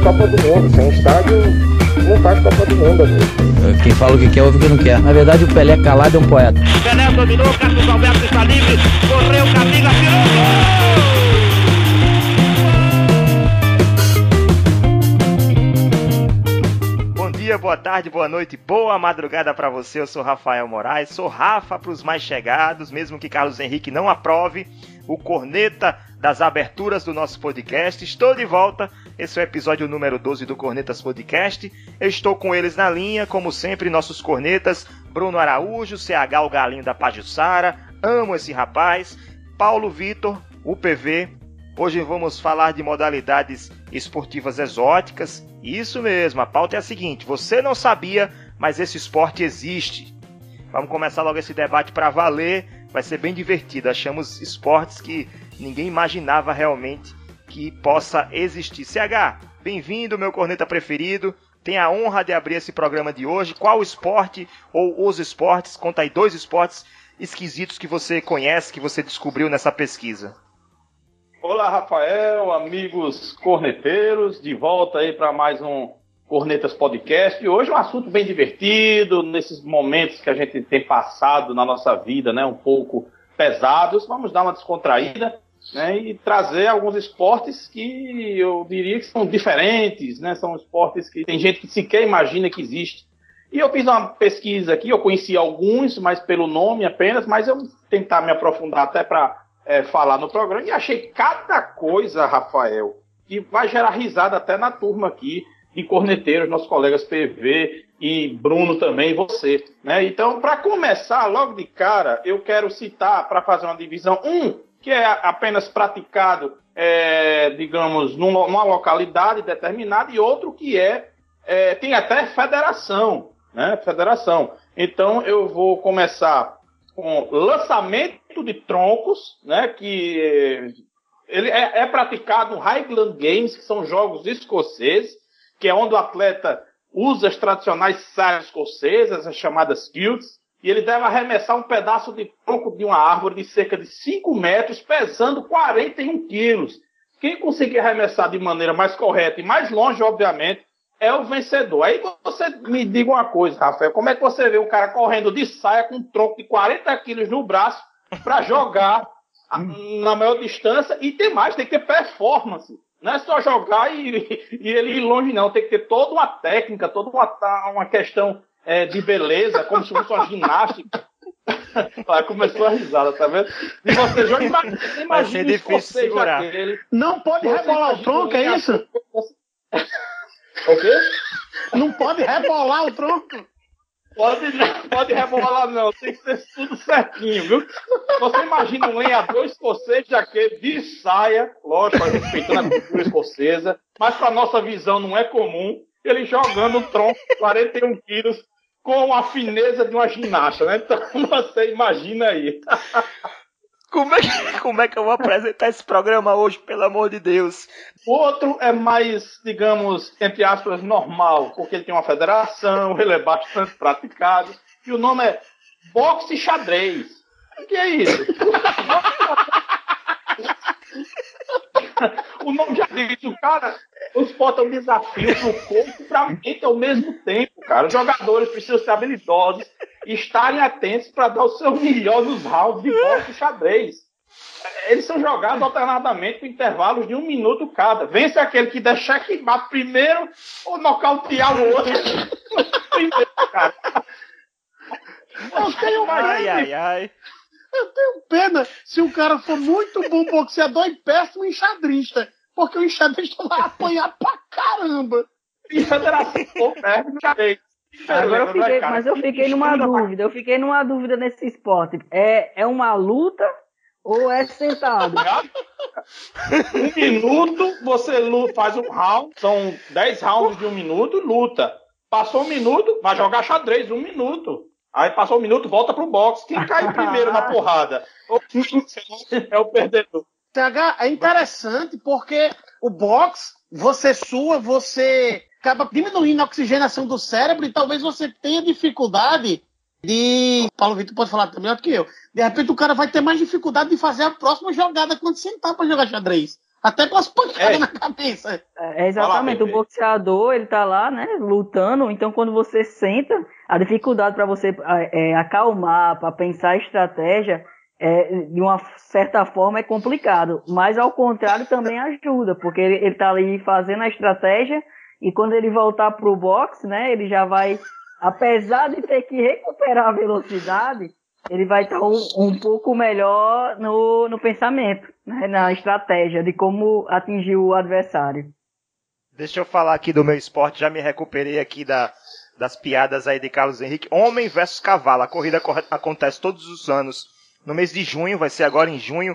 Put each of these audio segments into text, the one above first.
A Copa do Mundo. Sem estádio, não faz Copa do Mundo, amigo. Quem fala o que quer, ouve o que não quer. Na verdade, o Pelé calado é um poeta. Pelé dominou, Carlos Alberto está livre, correu, Camila, tirou gol! Bom dia, boa tarde, boa noite, boa madrugada para você. Eu sou Rafael Moraes, sou Rafa para os mais chegados, mesmo que Carlos Henrique não aprove o corneta das aberturas do nosso podcast. Estou de volta. Esse é o episódio número 12 do Cornetas Podcast. Eu estou com eles na linha, como sempre, nossos cornetas, Bruno Araújo, CH o Galinho da Pajussara. Amo esse rapaz. Paulo Vitor, UPV. Hoje vamos falar de modalidades esportivas exóticas. Isso mesmo, a pauta é a seguinte: você não sabia, mas esse esporte existe. Vamos começar logo esse debate para valer vai ser bem divertido. Achamos esportes que ninguém imaginava realmente que possa existir. CH, bem-vindo, meu corneta preferido. Tem a honra de abrir esse programa de hoje. Qual esporte ou os esportes? Conta aí dois esportes esquisitos que você conhece, que você descobriu nessa pesquisa. Olá, Rafael, amigos corneteiros, de volta aí para mais um Cornetas Podcast. E hoje é um assunto bem divertido, nesses momentos que a gente tem passado na nossa vida, né, um pouco pesados. Vamos dar uma descontraída né, e trazer alguns esportes que eu diria que são diferentes, né, são esportes que tem gente que sequer imagina que existe. E eu fiz uma pesquisa aqui, eu conheci alguns, mas pelo nome apenas, mas eu tentar me aprofundar até para é, falar no programa e achei cada coisa, Rafael, que vai gerar risada até na turma aqui de corneteiros, nossos colegas PV e Bruno também, você. Né? Então, para começar, logo de cara, eu quero citar, para fazer uma divisão, um que é apenas praticado, é, digamos, numa localidade determinada, e outro que é, é tem até federação, né? Federação. Então, eu vou começar com lançamento de troncos, né? Que ele é, é praticado no Highland Games, que são jogos escoceses, que é onde o atleta usa as tradicionais saias escocesas, as chamadas kilts, e ele deve arremessar um pedaço de tronco de uma árvore de cerca de 5 metros, pesando 41 quilos. Quem conseguir arremessar de maneira mais correta e mais longe, obviamente, é o vencedor. Aí você me diga uma coisa, Rafael, como é que você vê um cara correndo de saia com um tronco de 40 quilos no braço para jogar na maior distância e tem mais, tem que ter performance. Não é só jogar e, e ele ir longe, não. Tem que ter toda uma técnica, toda uma, uma questão é, de beleza, como se fosse uma ginástica. Lá começou a risada, tá vendo? E você joga, imagina, ser difícil segurar. Aquele, não pode rebolar o tronco, é isso? O quê? Não pode rebolar o tronco. Pode, pode rebolar, não. Tem que ser tudo certinho, viu? Você imagina um lenhador escocês daquele de saia, lógico, respeitando a cultura escocesa, mas para nossa visão não é comum, ele jogando um tronco de 41 quilos com a fineza de uma ginasta, né? Então você imagina aí. Como é, que, como é que eu vou apresentar esse programa hoje, pelo amor de Deus? O outro é mais, digamos, entre aspas, normal, porque ele tem uma federação, ele é bastante praticado, e o nome é Boxe Xadrez. O que é isso? o nome já diz, o cara os bota um desafio pro corpo pra mente ao mesmo tempo, cara. Os jogadores precisam ser habilidosos estarem atentos para dar o seu melhor nos rounds de boxe e xadrez. Eles são jogados alternadamente com intervalos de um minuto cada. Vence aquele que der checkmate primeiro ou nocautear o outro primeiro, cara. Eu tenho Ai, ai, ai. Eu tenho pena se o cara for muito bom boxeador e péssimo enxadrista. Porque o enxadrista vai apanhar pra caramba. E xadrez. Agora eu fiquei, mas eu fiquei numa dúvida, eu fiquei numa dúvida nesse esporte. É, é uma luta ou é sentado? Um minuto, você luta, faz um round, são 10 rounds de um minuto, luta. Passou um minuto, vai jogar xadrez, um minuto. Aí passou um minuto, volta pro boxe. Quem cai primeiro na porrada é o perdedor. TH, é interessante porque o box, você sua, você acaba diminuindo a oxigenação do cérebro e talvez você tenha dificuldade de. Paulo Vitor pode falar melhor do que eu. De repente o cara vai ter mais dificuldade de fazer a próxima jogada quando sentar para jogar xadrez. Até com as pancadas é. na cabeça. É, exatamente. o boxeador, ele tá lá, né, lutando. Então, quando você senta, a dificuldade para você é, acalmar, para pensar estratégia, é, de uma certa forma é complicado. Mas, ao contrário, também ajuda, porque ele, ele tá ali fazendo a estratégia e quando ele voltar pro boxe, né, ele já vai, apesar de ter que recuperar a velocidade, ele vai estar um, um pouco melhor no, no pensamento, né, na estratégia de como atingir o adversário. Deixa eu falar aqui do meu esporte, já me recuperei aqui da, das piadas aí de Carlos Henrique. Homem versus cavalo, a corrida acontece todos os anos no mês de junho, vai ser agora em junho,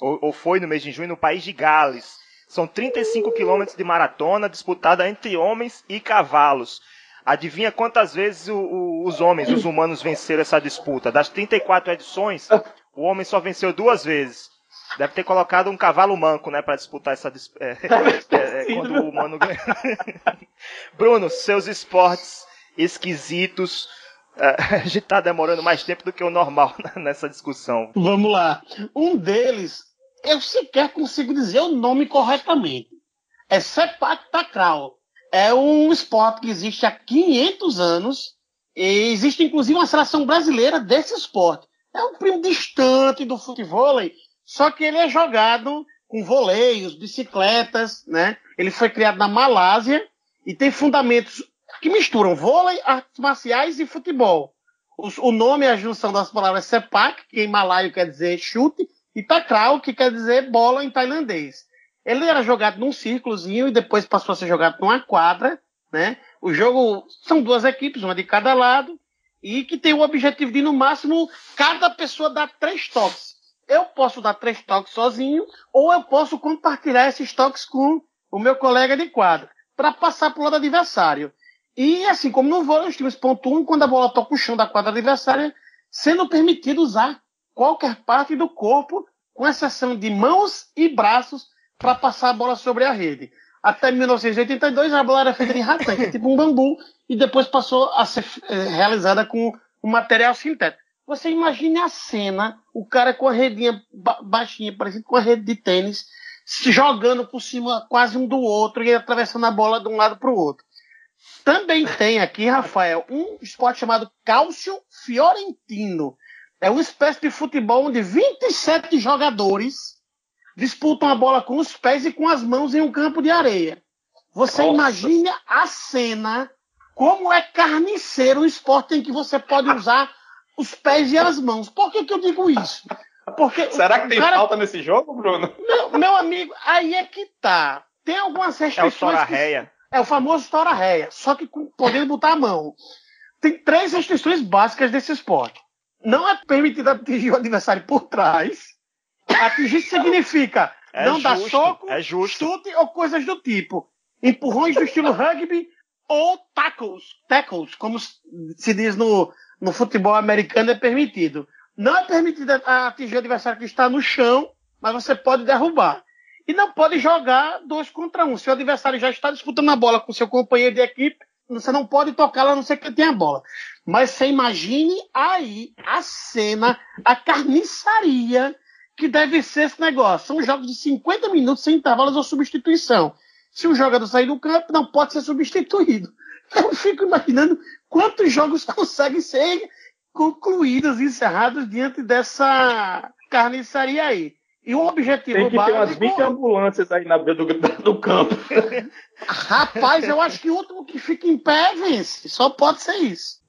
ou, ou foi no mês de junho, no país de Gales. São 35 quilômetros de maratona disputada entre homens e cavalos. Adivinha quantas vezes o, o, os homens, os humanos, venceram essa disputa? Das 34 edições, o homem só venceu duas vezes. Deve ter colocado um cavalo manco, né, para disputar essa disputa. É, é, é, quando o humano ganha. Bruno, seus esportes esquisitos. A gente tá demorando mais tempo do que o normal nessa discussão. Vamos lá. Um deles, eu sequer consigo dizer o nome corretamente. É Sepak Takraw é um esporte que existe há 500 anos e existe inclusive uma seleção brasileira desse esporte. É um primo distante do futebol, só que ele é jogado com voleios, bicicletas, né? Ele foi criado na Malásia e tem fundamentos que misturam vôlei, artes marciais e futebol. O, nome é a junção das palavras sepak, que em malaio quer dizer chute, e takraw, que quer dizer bola em tailandês. Ele era jogado num círculozinho e depois passou a ser jogado numa quadra, né? O jogo são duas equipes, uma de cada lado, e que tem o objetivo de, no máximo, cada pessoa dar três toques. Eu posso dar três toques sozinho, ou eu posso compartilhar esses toques com o meu colega de quadra, para passar para o lado adversário. E assim como no vôlei, os times pontuam quando a bola toca o chão da quadra adversária, sendo permitido usar qualquer parte do corpo, com exceção de mãos e braços, para passar a bola sobre a rede. Até 1982 a bola era feita de ratã, tipo um bambu, e depois passou a ser é, realizada com um material sintético. Você imagine a cena, o cara com a redinha ba baixinha, parecido com a rede de tênis, jogando por cima quase um do outro e atravessando a bola de um lado para o outro. Também tem aqui, Rafael, um esporte chamado Cálcio Fiorentino. É uma espécie de futebol onde 27 jogadores disputam a bola com os pés e com as mãos em um campo de areia. Você Nossa. imagina a cena, como é carniceiro o esporte em que você pode usar os pés e as mãos. Por que, que eu digo isso? Porque Será que tem cara... falta nesse jogo, Bruno? Meu, meu, amigo, aí é que tá. Tem algumas restrições. É o que... É o famoso tora-réia, só que podendo botar a mão. Tem três restrições básicas desse esporte. Não é permitido atingir o adversário por trás. Atingir significa é não justo, dar soco, é chute ou coisas do tipo. Empurrões do estilo rugby ou tackles, tackles, como se diz no, no futebol americano, é permitido. Não é permitido atingir o adversário que está no chão, mas você pode derrubar. E não pode jogar dois contra um. Se o adversário já está disputando a bola com seu companheiro de equipe, você não pode tocá-la a não ser que tenha a bola. Mas você imagine aí a cena, a carniçaria que deve ser esse negócio. São jogos de 50 minutos sem intervalos ou substituição. Se um jogador sair do campo, não pode ser substituído. Eu fico imaginando quantos jogos conseguem ser concluídos, encerrados diante dessa carniçaria aí. E o objetivo Tem que básico... ter umas 20 ambulâncias aí na beira do, do campo. Rapaz, eu acho que o último que fica em pé vence. Só pode ser isso.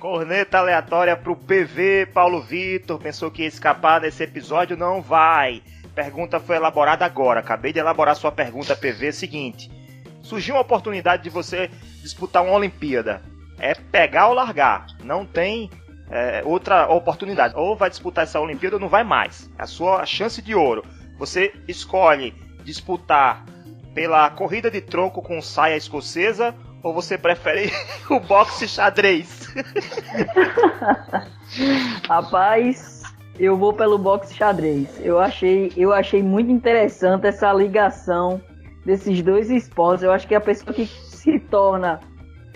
Corneta aleatória pro PV, Paulo Vitor. Pensou que ia escapar nesse episódio? Não vai. Pergunta foi elaborada agora. Acabei de elaborar sua pergunta, PV. Seguinte: surgiu uma oportunidade de você disputar uma Olimpíada. É pegar ou largar. Não tem é, outra oportunidade. Ou vai disputar essa Olimpíada ou não vai mais. É a sua chance de ouro. Você escolhe disputar pela corrida de tronco com saia escocesa ou você prefere o boxe xadrez? Rapaz, eu vou pelo boxe xadrez. Eu achei, eu achei muito interessante essa ligação desses dois esportes. Eu acho que a pessoa que se torna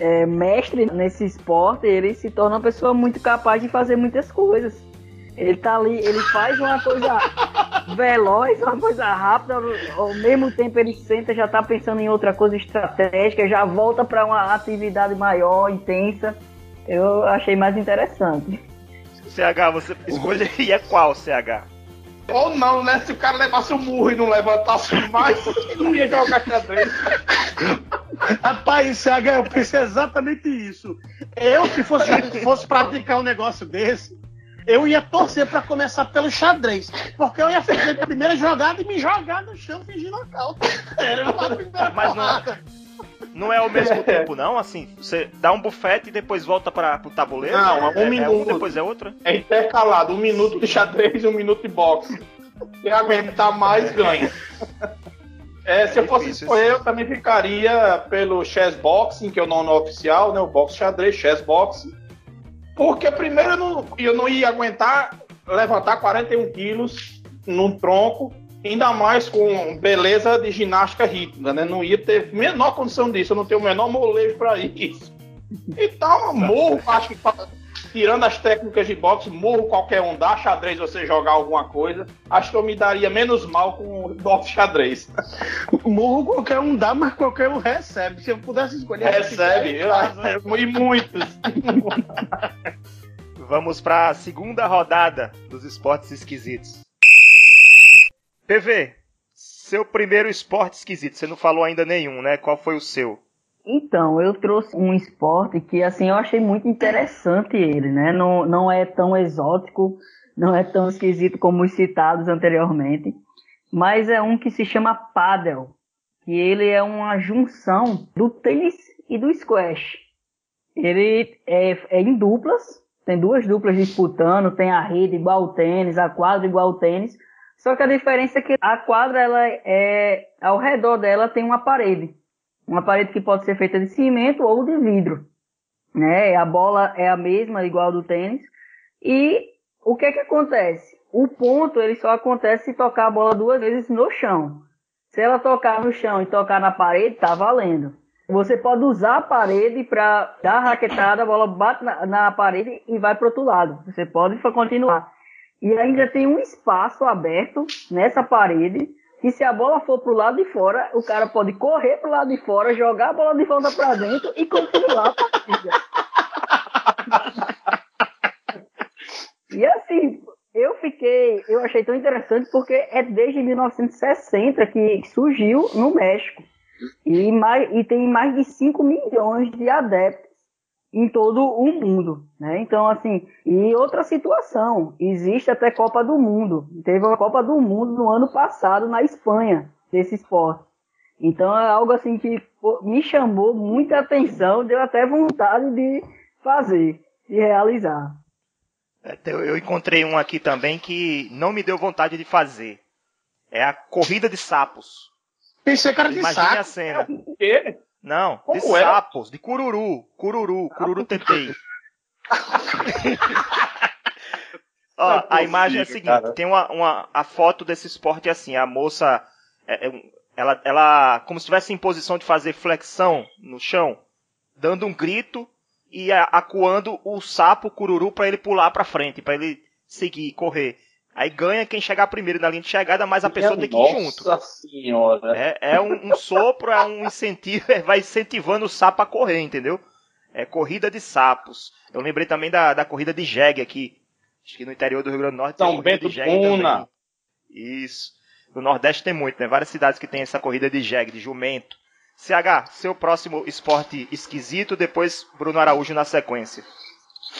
é, mestre nesse esporte, ele se torna uma pessoa muito capaz de fazer muitas coisas. Ele tá ali, ele faz uma coisa veloz, uma coisa rápida, ao mesmo tempo ele senta, já tá pensando em outra coisa estratégica, já volta para uma atividade maior, intensa. Eu achei mais interessante. CH, você escolheria qual, CH? Ou não, né? Se o cara levasse o murro e não levantasse mais, não ia jogar xadrez. Rapaz, CH, eu pensei exatamente isso. Eu, se fosse, fosse praticar um negócio desse, eu ia torcer para começar pelo xadrez. Porque eu ia fazer a primeira jogada e me jogar no chão fingindo a calça. Era Mas não, não é ao mesmo tempo, não? Assim, você dá um bufete e depois volta para o tabuleiro? Não, é um é, minuto. É um, depois é outro? É intercalado, um minuto de xadrez e um minuto de boxe. Quem aguentar mais ganha. É, se eu fosse difícil escolher, eu também ficaria pelo chess boxing, que é o nome oficial, né? O boxe xadrez, chess boxing. Porque primeiro eu não, eu não ia aguentar levantar 41 quilos num tronco, ainda mais com beleza de ginástica rítmica, né? Não ia ter menor condição disso, eu não tenho o menor molejo para isso. Então, morro, acho que tirando as técnicas de boxe, morro qualquer um, dá xadrez você jogar alguma coisa. Acho que eu me daria menos mal com o boxe xadrez. Murro qualquer um dá, mas qualquer um recebe. Se eu pudesse escolher. Recebe, eu- e muitos. Vamos para a segunda rodada dos esportes esquisitos. PV, seu primeiro esporte esquisito, você não falou ainda nenhum, né? Qual foi o seu? Então, eu trouxe um esporte que, assim, eu achei muito interessante ele, né? Não, não é tão exótico, não é tão esquisito como os citados anteriormente, mas é um que se chama paddle, que ele é uma junção do tênis e do squash. Ele é, é em duplas, tem duas duplas disputando, tem a rede igual ao tênis, a quadra igual ao tênis, só que a diferença é que a quadra, ela é, ao redor dela tem uma parede uma parede que pode ser feita de cimento ou de vidro, né? A bola é a mesma, igual do tênis. E o que é que acontece? O ponto ele só acontece se tocar a bola duas vezes no chão. Se ela tocar no chão e tocar na parede, tá valendo. Você pode usar a parede para dar a raquetada, a bola bate na, na parede e vai para outro lado. Você pode continuar. E ainda tem um espaço aberto nessa parede que se a bola for pro lado de fora, o cara pode correr pro lado de fora, jogar a bola de volta para dentro e continuar a partida. e assim, eu fiquei, eu achei tão interessante porque é desde 1960 que surgiu no México. E, mais, e tem mais de 5 milhões de adeptos em todo o mundo, né? Então, assim, e outra situação, existe até Copa do Mundo. Teve uma Copa do Mundo no ano passado na Espanha, desse esporte. Então é algo assim que pô, me chamou muita atenção, deu até vontade de fazer, de realizar. É, Eu encontrei um aqui também que não me deu vontade de fazer. É a corrida de sapos. Pensei que era de Imagine a cena. O quê? Não, de Como é? sapos, de cururu, cururu, cururu tetei. Ó, é a imagem é a seguinte, cara. tem uma, uma a foto desse esporte é assim, a moça é- é ela, ela como se estivesse em posição de fazer flexão no chão, dando um grito e acuando o sapo cururu para ele pular para frente, para ele seguir, correr. Aí ganha quem chegar primeiro na linha de chegada, mas a pessoa tem que ir junto. Nossa senhora. É, é um, um sopro, é um incentivo, é, vai incentivando o sapo a correr, entendeu? É corrida de sapos. Eu lembrei também da, da corrida de jegue aqui. Acho que no interior do Rio Grande do Norte São tem corrida Bento de jegue Puna. também. Isso. No Nordeste tem muito, né? Várias cidades que tem essa corrida de jegue, de jumento. CH, seu próximo esporte esquisito, depois Bruno Araújo na sequência.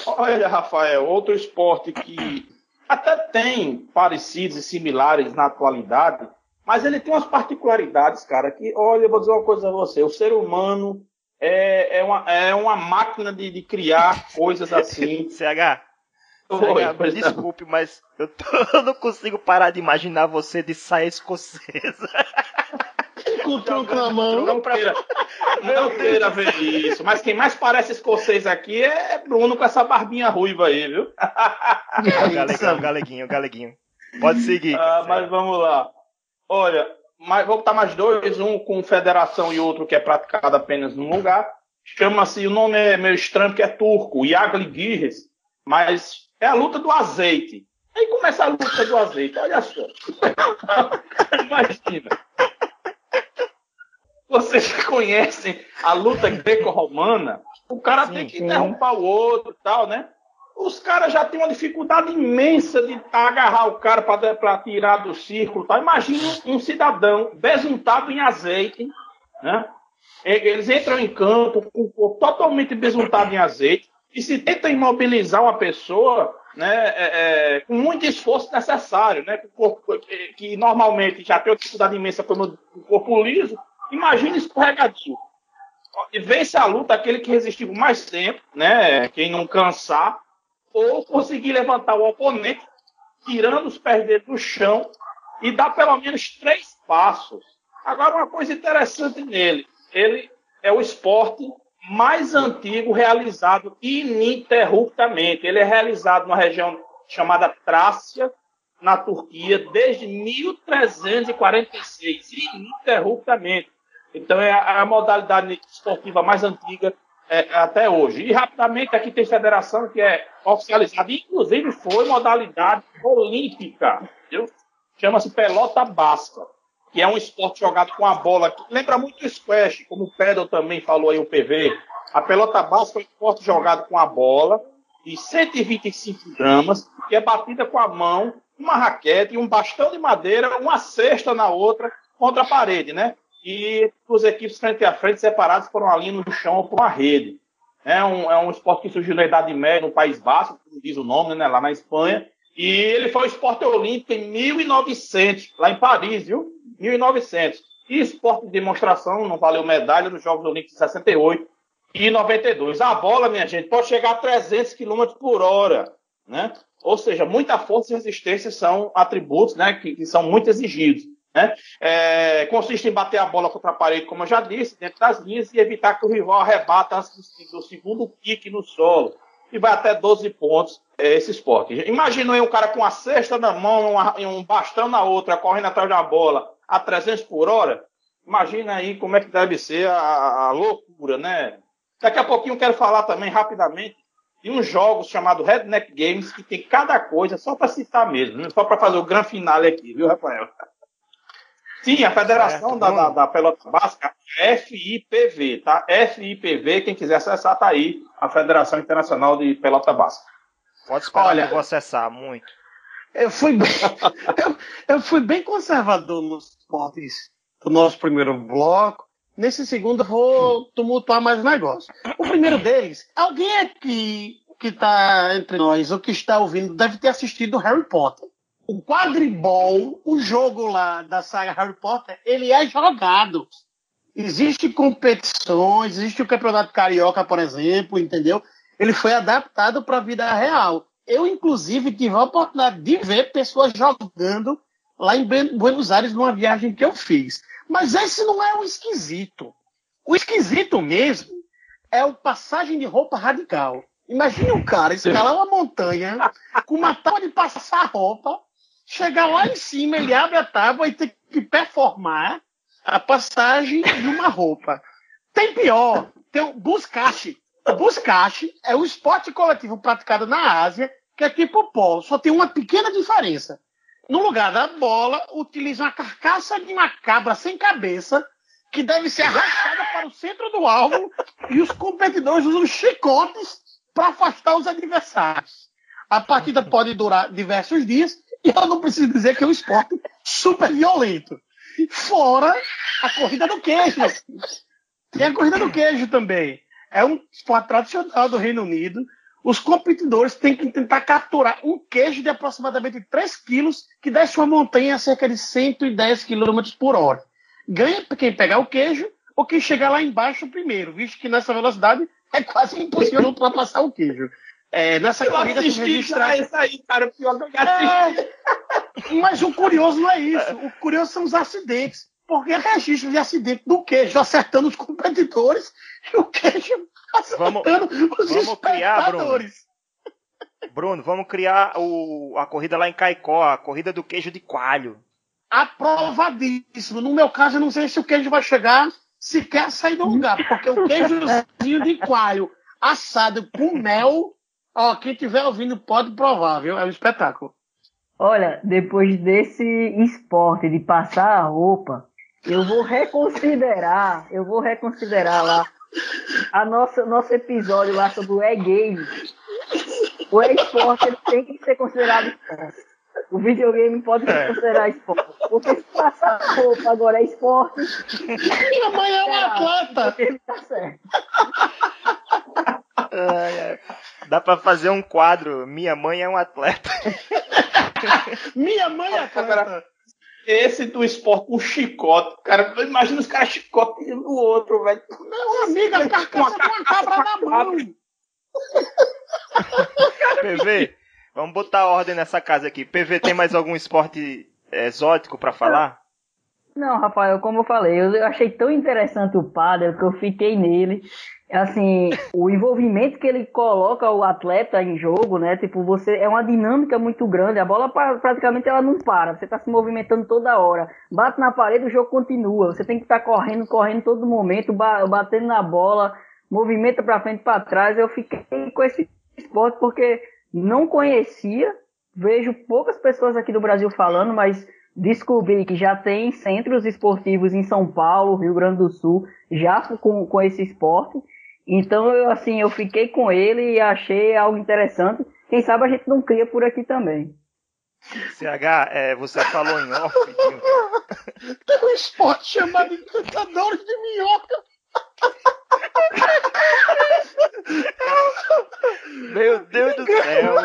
Olha, Rafael, outro esporte que até tem parecidos e similares na atualidade, mas ele tem umas particularidades, cara, que, olha, eu vou dizer uma coisa a você, o ser humano é, é, uma, é uma máquina de, de criar coisas assim. CH, Oi, CH, pois não. desculpe, mas eu, tô- eu não consigo parar de imaginar você de saia escocesa. Com o tronco na mão. Não queira, não queira ver isso. Mas quem mais parece escocês aqui é Bruno com essa barbinha ruiva aí, viu? Galegão, galeguinho, galeguinho. Pode seguir. Ah, mas vamos lá. Olha, mas vou botar mais dois, um com federação e outro que é praticado apenas num lugar. Chama-se, o nome é meio estranho porque é turco, Yagli Guirres, mas é a luta do azeite. Aí começa a luta do azeite, olha só. Imagina. Vocês conhecem a luta greco-romana? O cara sim, tem que derrubar o outro e tal, né? Os caras já têm uma dificuldade imensa de agarrar o cara para tirar do círculo. Tá? Imagina um cidadão besuntado em azeite, né? Eles entram em campo com o corpo totalmente besuntado em azeite e se tenta imobilizar uma pessoa né, é, é, com muito esforço necessário, né, corpo, que, que, normalmente já tem uma dificuldade imensa como o corpo liso, imagina escorregadio. E vence a luta aquele que resistiu mais tempo, né, quem não cansar, ou conseguir levantar o oponente, tirando os pés dele do chão e dar pelo menos três passos. Agora, uma coisa interessante nele, ele é o esporte mais antigo realizado ininterruptamente. Ele é realizado numa região chamada Trácia, na Turquia, desde 1346, ininterruptamente. Então é a, modalidade esportiva mais antiga é, até hoje. E rapidamente aqui tem federação que é oficializada, inclusive foi modalidade olímpica, chama-se pelota basca que é um esporte jogado com a bola, que lembra muito o squash, como o Pedro também falou aí, o PV. A pelota básica é um esporte jogado com a bola, de 125 gramas, que é batida com a mão, uma raquete, um bastão de madeira, uma cesta na outra, contra a parede, né? E os equipes frente a frente, separados por uma linha no chão ou por uma rede. É um, é um esporte que surgiu na Idade Média, no País Basco, como diz o nome, né? Lá na Espanha. E ele foi o esporte olímpico em 1900, lá em Paris, viu? 1900. E esporte de demonstração não valeu medalha nos Jogos Olímpicos de 68 e 92. A bola, minha gente, pode chegar a 300 km por hora, né? Ou seja, muita força e resistência são atributos, né, que, que são muito exigidos. Né? É, consiste em bater a bola contra a parede, como eu já disse, dentro das linhas e evitar que o rival arrebata antes do segundo kick no solo. E vai até 12 pontos é, esse esporte. Imagina aí um cara com a cesta na mão e um bastão na outra, correndo atrás da bola a 300 por hora, imagina aí como é que deve ser a, a loucura, né? Daqui a pouquinho eu quero falar também rapidamente de uns jogos chamados Redneck Games, que tem cada coisa, só para citar mesmo, só para fazer o grande finale aqui, viu, Rafael? Sim, a Federação da, da, da, Pelota Básica, FIPV, tá? FIPV, quem quiser acessar, tá aí, a Federação Internacional de Pelota Básica. Pode esperar Olha, eu vou acessar muito. Eu fui bem, eu, eu, fui bem conservador nos esportes do nosso primeiro bloco. Nesse segundo, eu vou tumultuar mais negócio. O primeiro deles, alguém aqui que está entre nós ou que está ouvindo deve ter assistido Harry Potter. O quadribol, o jogo lá da saga Harry Potter, ele é jogado. Existem competições, existe o Campeonato Carioca, por exemplo, entendeu? Ele foi adaptado para a vida real. Eu, inclusive, tive a oportunidade de ver pessoas jogando lá em Buenos Aires numa viagem que eu fiz. Mas esse não é o esquisito. O esquisito mesmo é o passagem de roupa radical. Imagine um cara escalar uma montanha com uma tábua de passar roupa, chegar lá em cima, ele abre a tábua e tem que performar a passagem de uma roupa. Tem pior, tem o buscache. O buscache é o esporte coletivo praticado na Ásia, que é tipo polo, só tem uma pequena diferença. No lugar da bola, utiliza uma carcaça de uma cabra sem cabeça, que deve ser arrastada para o centro do alvo, e os competidores usam chicotes para afastar os adversários. A partida pode durar diversos dias, e eu não preciso dizer que é um esporte super violento. Fora a corrida do queijo. Tem a corrida do queijo também. É um esporte tradicional do Reino Unido. Os competidores têm que tentar capturar um queijo de aproximadamente 3 quilos que desce uma montanha a cerca de 110 km por hora. Ganha quem pegar o queijo ou quem chegar lá embaixo primeiro, visto que nessa velocidade é quase impossível ultrapassar o queijo. É, nessa eu corrida assisti registra... isso aí, cara, pior que eu é... Mas o curioso não é isso. O curioso são os acidentes porque registro de acidente do queijo acertando os competidores e o queijo acertando vamos, os vamos criar, Bruno. Bruno, vamos criar o, a corrida lá em Caicó, a corrida do queijo de coalho. Aprovadíssimo. No meu caso, eu não sei se o queijo vai chegar sequer sair do lugar, porque o queijozinho de coalho assado com mel, ó, quem estiver ouvindo pode provar, viu? É um espetáculo. Olha, depois desse esporte de passar a roupa, eu vou reconsiderar, eu vou reconsiderar lá a nossa nosso episódio lá sobre o e-game. O e-esporte tem que ser considerado esporte. O videogame pode ser É. considerado esporte. Porque se passar a roupa agora é esporte, Minha mãe é um atleta. ele tá certo. Dá pra fazer um quadro. Minha mãe é um atleta. Minha mãe é atleta. Esse do esporte com chicote. Cara, imagina os caras chicoteando o outro, velho. Meu amigo, a carcaça com a cabra na mão. PV, vamos botar ordem nessa casa aqui. PV, tem mais algum esporte exótico pra falar? Não, Rafael, como eu falei, eu achei tão interessante o padre que eu fiquei nele. Assim, o envolvimento que ele coloca o atleta em jogo, né? Tipo, você é uma dinâmica muito grande. A bola pra- praticamente ela não para. Você tá se movimentando toda hora. Bate na parede, o jogo continua. Você tem que estar correndo, correndo todo momento, ba- batendo na bola, movimenta pra frente, pra trás. Eu fiquei com esse esporte porque não conhecia. Vejo poucas pessoas aqui do Brasil falando, mas descobri que já tem centros esportivos em São Paulo, Rio Grande do Sul, já com, com esse esporte. Então, eu, assim, eu fiquei com ele e achei algo interessante. Quem sabe a gente não cria por aqui também. CH, é, você falou em off. de- Tem um esporte chamado Encantadores de Minhoca. Meu Deus do céu.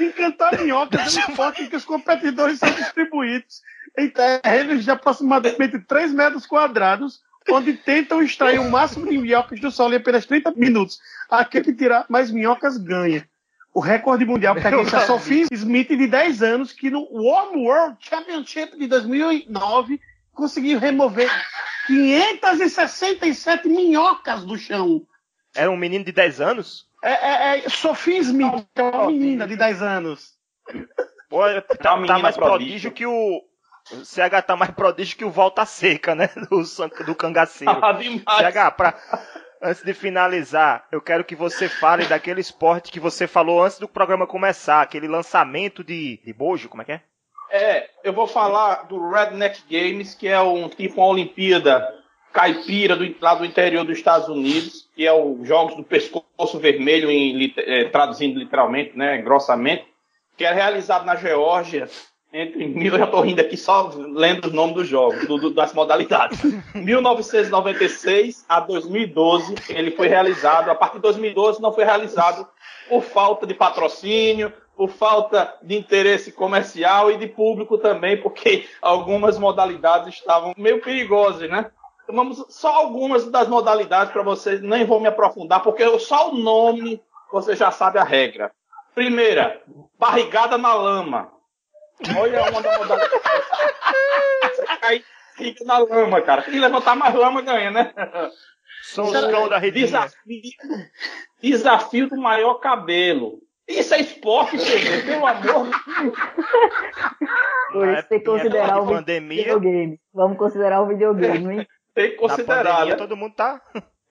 Encantar minhocas é um esporte em que os competidores são distribuídos em terrenos de aproximadamente 3 metros quadrados, onde tentam extrair o máximo de minhocas do solo em apenas 30 minutos. Aquele que tirar mais minhocas ganha. O recorde mundial pertence a Sophie Smith, de 10 anos, que no Warm World Championship de 2009 conseguiu remover 567 minhocas do chão. Era um menino de 10 anos? É, é, é Sophie Smith, que é uma menina de 10 anos. Pô, tá, uma tá menina mais prodígio. prodígio que o. O CH tá mais prodígio que o Volta Seca, né? Do, do cangaceiro. Ah, demais. CH, pra, antes de finalizar, eu quero que você fale daquele esporte que você falou antes do programa começar, aquele lançamento de, de bojo, como é que é? É, eu vou falar do Redneck Games, que é um tipo uma Olimpíada caipira do, lá do interior dos Estados Unidos, que é o Jogos do Pescoço Vermelho, em, eh, traduzindo literalmente, né, grossamente, que é realizado na Geórgia entre mil, eu já tô rindo aqui só lendo os nomes dos jogos, do- do- das modalidades. 1996 a 2012 ele foi realizado. A partir de 2012 não foi realizado por falta de patrocínio, por falta de interesse comercial e de público também, porque algumas modalidades estavam meio perigosas, né? Vamos só algumas das modalidades para vocês, nem vou me aprofundar, porque só o nome você já sabe a regra. Primeira, barrigada na lama. Olha uma da modalidade. Você cai fica na lama, cara. Quem levantar mais lama ganha, né? São os cão da redinha. Desafio, desafio do maior cabelo. Isso é esporte, gente, pelo amor de Deus. Por Na isso tem que considerar o de pandemia, videogame. Vamos considerar o videogame, hein? Tem que na considerar, pandemia né? todo mundo tá.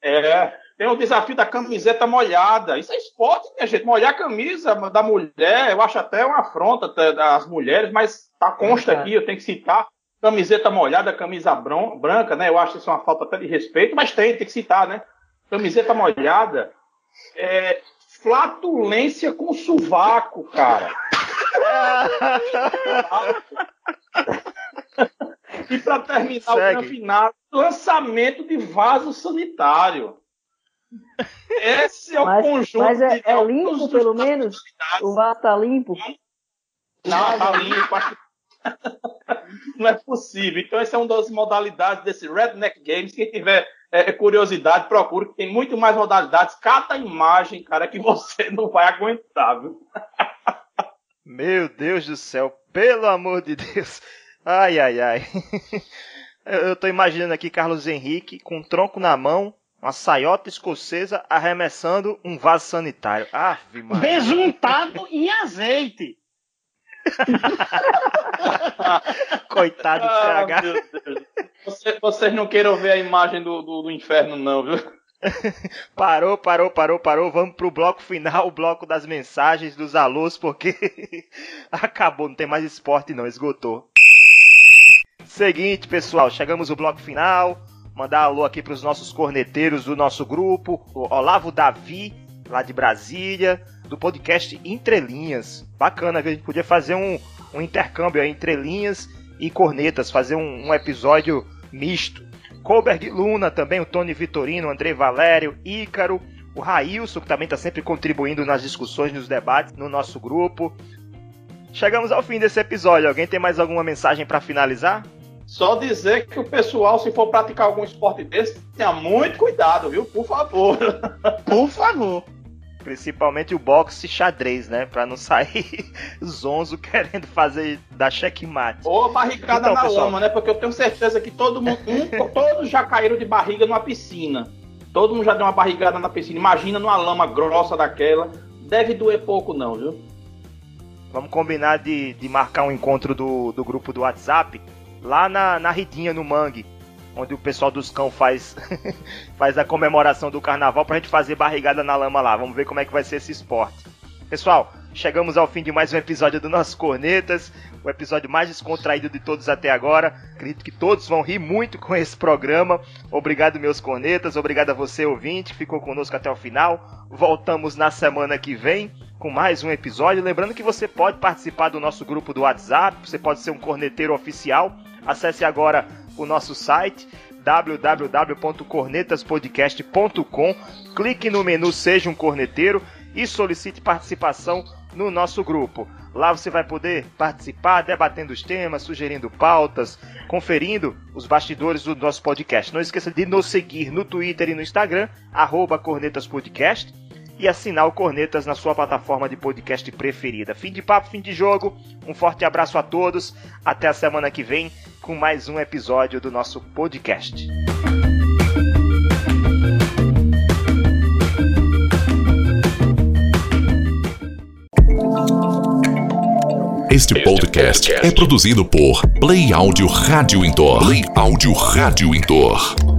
É, tem o desafio da camiseta molhada. Isso é esporte, minha gente. Molhar a camisa da mulher, eu acho até uma afronta das mulheres, mas tá consta aqui, eu tenho que citar. Camiseta molhada, camisa branca, né? Eu acho isso uma falta até de respeito, mas tem, tem que citar, né? Camiseta molhada. É, flatulência com sovaco, cara. E para terminar Segue. o campeonato, lançamento de vaso sanitário. Esse é o Mas, conjunto mas é, é limpo, pelo menos? O vaso tá limpo? Não, tá limpo. acho que- Não é possível. Então, essa é uma das modalidades desse Redneck Games. Quem tiver é, curiosidade, procure, que tem muito mais modalidades. Cada imagem, cara, que você não vai aguentar, viu? Meu Deus do céu, pelo amor de Deus. Ai, ai, ai. Eu eu tô imaginando aqui Carlos Henrique com um tronco na mão, uma saiota escocesa arremessando um vaso sanitário. Ave Maria. Besuntado em azeite. Coitado do Ah, CH. Deus. Você- vocês não queiram ver a imagem do, do, do inferno, não, viu? parou, parou, parou, parou. Vamos pro bloco final, o bloco das mensagens dos alôs, porque acabou, não tem mais esporte não, esgotou. Seguinte, pessoal, chegamos no bloco final. Mandar alô aqui para os nossos corneteiros do nosso grupo, o Olavo Davi, lá de Brasília, do podcast Entrelinhas. Bacana, a gente podia fazer um, um intercâmbio entre linhas e cornetas, fazer um, um episódio misto. Colberg Luna também, o Tony Vitorino, o André Valério, Ícaro, o Railson, que também está sempre contribuindo nas discussões, nos debates no nosso grupo. Chegamos ao fim desse episódio. Alguém tem mais alguma mensagem para finalizar? Só dizer que o pessoal, se for praticar algum esporte desse, tenha muito cuidado, viu? Por favor. Por favor. Principalmente o boxe xadrez, né? Pra não sair zonzo querendo fazer da checkmate. Ou barricada Então, na pessoal. lama, né? Porque eu tenho certeza que todo mundo, um- todos já caíram de barriga numa piscina. Todo mundo já deu uma barrigada na piscina. Imagina numa lama grossa daquela. Deve doer pouco, não, viu? Vamos combinar de, de marcar um encontro do, do grupo do WhatsApp lá na, na Ridinha, no Mangue, onde o pessoal dos cão faz, faz a comemoração do carnaval pra gente fazer barrigada na lama lá. Vamos ver como é que vai ser esse esporte. Pessoal, chegamos ao fim de mais um episódio do Nosso Cornetas, o episódio mais descontraído de todos até agora. Acredito que todos vão rir muito com esse programa. Obrigado, meus cornetas, obrigado a você, ouvinte, que ficou conosco até o final. Voltamos na semana que vem com mais um episódio. Lembrando que você pode participar do nosso grupo do WhatsApp, você pode ser um corneteiro oficial. Acesse agora o nosso site www.cornetaspodcast.com. Clique no menu Seja um Corneteiro e solicite participação no nosso grupo. Lá você vai poder participar, debatendo os temas, sugerindo pautas, conferindo os bastidores do nosso podcast. Não esqueça de nos seguir no Twitter e no Instagram, arroba cornetaspodcast, e assinar o Cornetas na sua plataforma de podcast preferida. Fim de papo, fim de jogo. Um forte abraço a todos. Até a semana que vem com mais um episódio do nosso podcast. Este podcast é produzido por Play Áudio Rádio Intor. Play Áudio Rádio Intor.